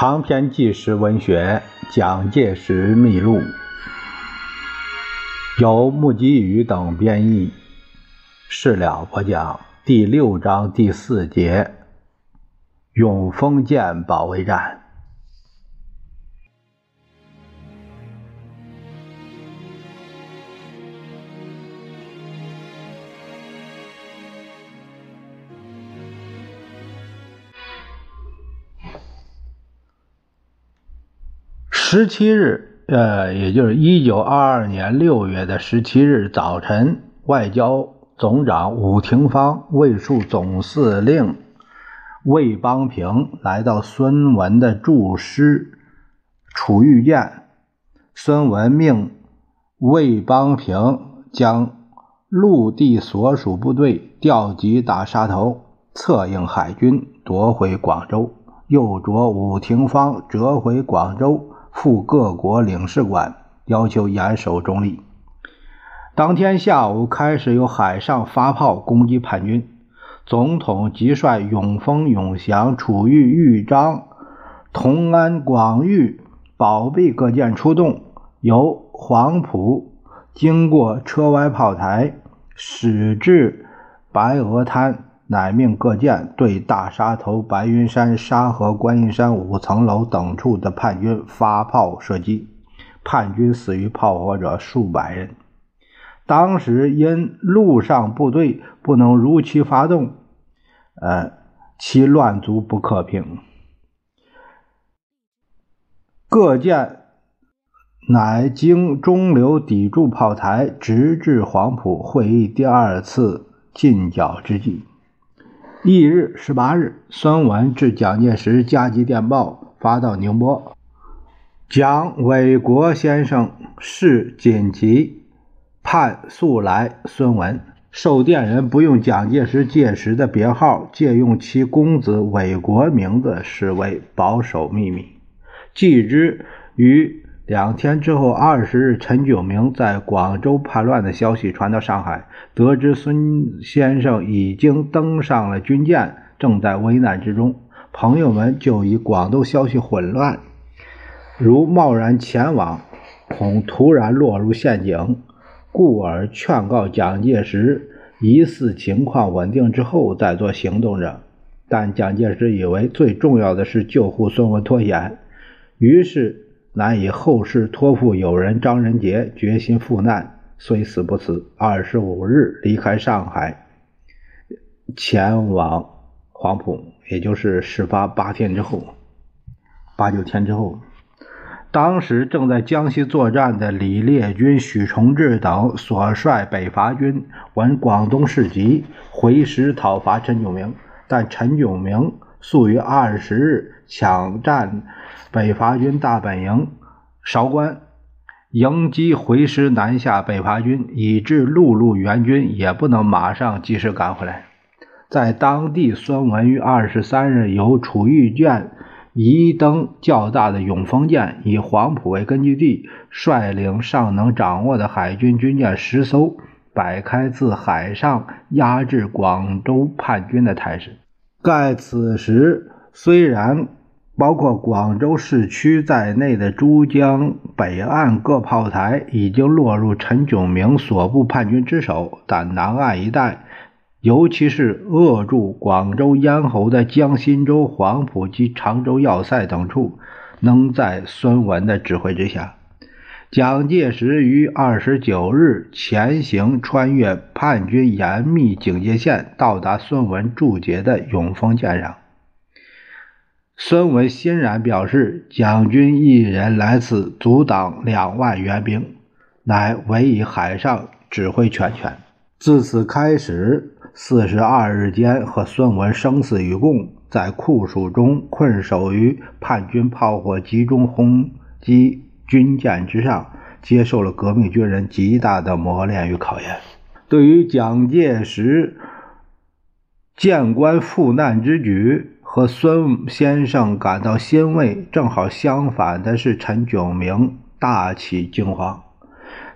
长篇纪实文学《蒋介石秘录》，由木吉宇等编译，事了播讲。第六章第四节：永丰舰保卫战。十七日，呃，也就是一九二二年六月的十七日早晨，外交总长伍廷芳、卫戍总司令魏邦平来到孙文的驻师楚玉舰。孙文命魏邦平将陆地所属部队调集打沙头，策应海军夺回广州，又着伍廷芳折回广州。赴各国领事馆，要求严守中立。当天下午开始由海上发炮攻击叛军。总统即率永丰、永祥、楚玉、豫章、同安、广域、宝贝各舰出动，由黄埔经过车歪炮台，驶至白鹅滩。乃命各舰对大沙头、白云山、沙河、观音山五层楼等处的叛军发炮射击，叛军死于炮火者数百人。当时因陆上部队不能如期发动，呃，其乱卒不可平。各舰乃经中流抵住炮台，直至黄埔会议第二次进剿之际。翌日十八日，孙文致蒋介石加急电报发到宁波，蒋纬国先生事紧急，盼速来。孙文受电人不用蒋介石届时的别号，借用其公子纬国名字，视为保守秘密。继之于。两天之后，二十日，陈炯明在广州叛乱的消息传到上海，得知孙先生已经登上了军舰，正在危难之中，朋友们就以广东消息混乱，如贸然前往，恐突然落入陷阱，故而劝告蒋介石，疑似情况稳定之后再做行动者。但蒋介石以为最重要的是救护孙文脱险，于是。难以后事托付友人张仁杰，决心赴难，虽死不辞。二十五日离开上海，前往黄埔，也就是事发八天之后，八九天之后。当时正在江西作战的李烈钧、许崇智等所率北伐军闻广东事急，回师讨伐陈炯明，但陈炯明速于二十日抢占。北伐军大本营韶关，迎击回师南下北伐军，以致陆路援军也不能马上及时赶回来。在当地，孙文于二十三日由楚玉舰移登较大的永丰舰，以黄埔为根据地，率领尚能掌握的海军军舰十艘，摆开自海上压制广州叛军的态势。盖此时虽然。包括广州市区在内的珠江北岸各炮台已经落入陈炯明所部叛军之手，但南岸一带，尤其是扼住广州咽喉的江心洲、黄埔及常州要塞等处，能在孙文的指挥之下。蒋介石于二十九日前行，穿越叛军严密警戒线，到达孙文驻节的永丰舰上。孙文欣然表示：“蒋军一人来此阻挡两万援兵，乃委以海上指挥全权。”自此开始，四十二日间和孙文生死与共，在酷暑中困守于叛军炮火集中轰击军舰之上，接受了革命军人极大的磨练与考验。对于蒋介石谏官赴难之举，和孙先生感到欣慰，正好相反的是，陈炯明大起惊慌。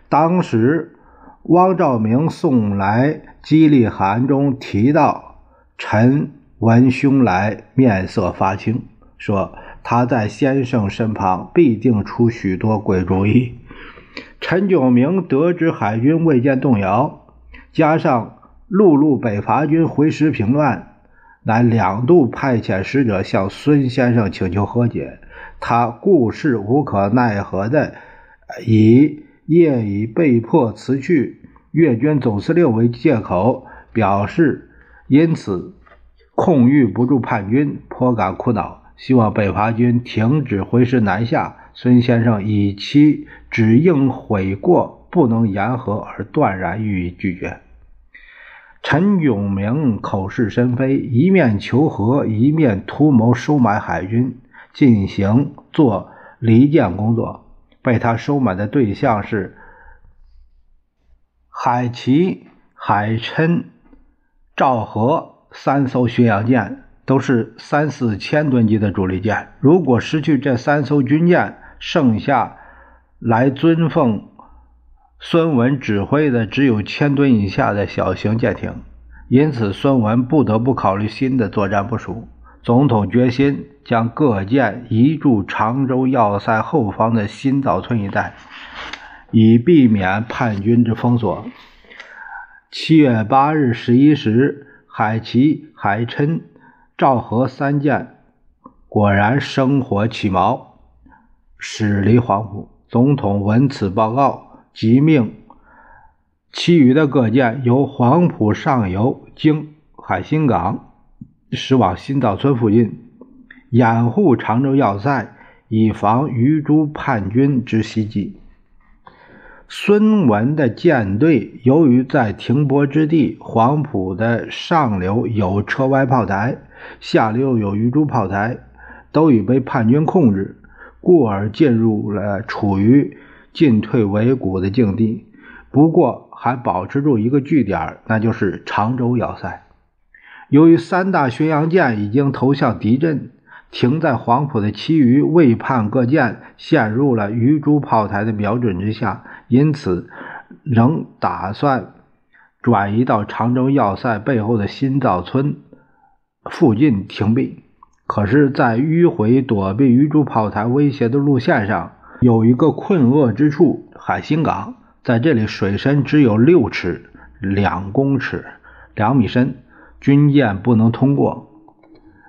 当时，汪兆铭送来激励函中提到，陈文兄来面色发青，说他在先生身旁必定出许多鬼主意。陈炯明得知海军未见动摇，加上陆路北伐军回师平乱，乃两度派遣使者向孙先生请求和解。他故是无可奈何的，以业已被迫辞去粤军总司令为借口，表示因此控御不住叛军，颇感苦恼。希望北伐军停止回师南下。孙先生以其只应悔过，不能言和而断然予以拒绝。陈炯明口是心非，一面求和，一面图谋收买海军，进行做离间工作。被他收买的对象是海奇、海琛、赵和三艘巡洋舰。都是三四千吨级的主力舰。如果失去这三艘军舰，剩下来尊奉孙文指挥的只有千吨以下的小型舰艇。因此，孙文不得不考虑新的作战部署。总统决心将各舰移驻常州要塞后方的新岛村一带，以避免叛军之封锁。七月八日十一时，海奇、海琛。赵和三舰果然生火起锚，驶离黄埔。总统闻此报告，即命其余的各舰由黄埔上游经海心港驶往新岛村附近，掩护常州要塞，以防余诸叛军之袭击。孙文的舰队由于在停泊之地黄埔的上流有车歪炮台。下流有鱼珠炮台，都已被叛军控制，故而进入了处于进退维谷的境地。不过还保持住一个据点，那就是常州要塞。由于三大巡洋舰已经投向敌阵，停在黄埔的其余未叛各舰陷入了鱼珠炮台的瞄准之下，因此仍打算转移到常州要塞背后的新造村。附近停避，可是，在迂回躲避鱼珠炮台威胁的路线上，有一个困厄之处——海心港。在这里，水深只有六尺两公尺两米深，军舰不能通过。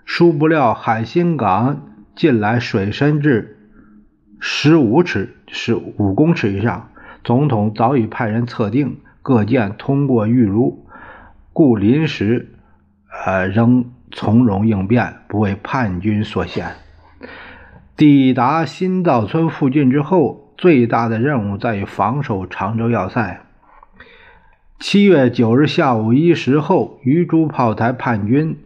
殊不料，海心港近来水深至十五尺，是五公尺以上。总统早已派人测定，各舰通过预如，故临时，呃，仍。从容应变，不为叛军所陷。抵达新造村附近之后，最大的任务在于防守常州要塞。七月九日下午一时后，鱼珠炮台叛军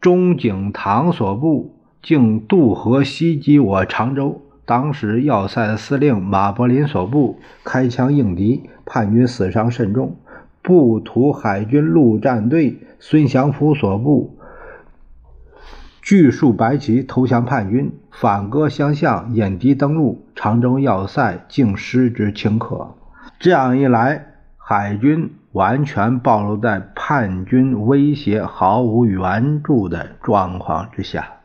中景堂所部竟渡河袭击我常州。当时要塞司令马柏林所部开枪应敌，叛军死伤甚重。步图海军陆战队孙祥福所部。巨数白旗投降叛军，反戈相向，引敌登陆长征要塞，竟失之顷刻。这样一来，海军完全暴露在叛军威胁毫无援助的状况之下。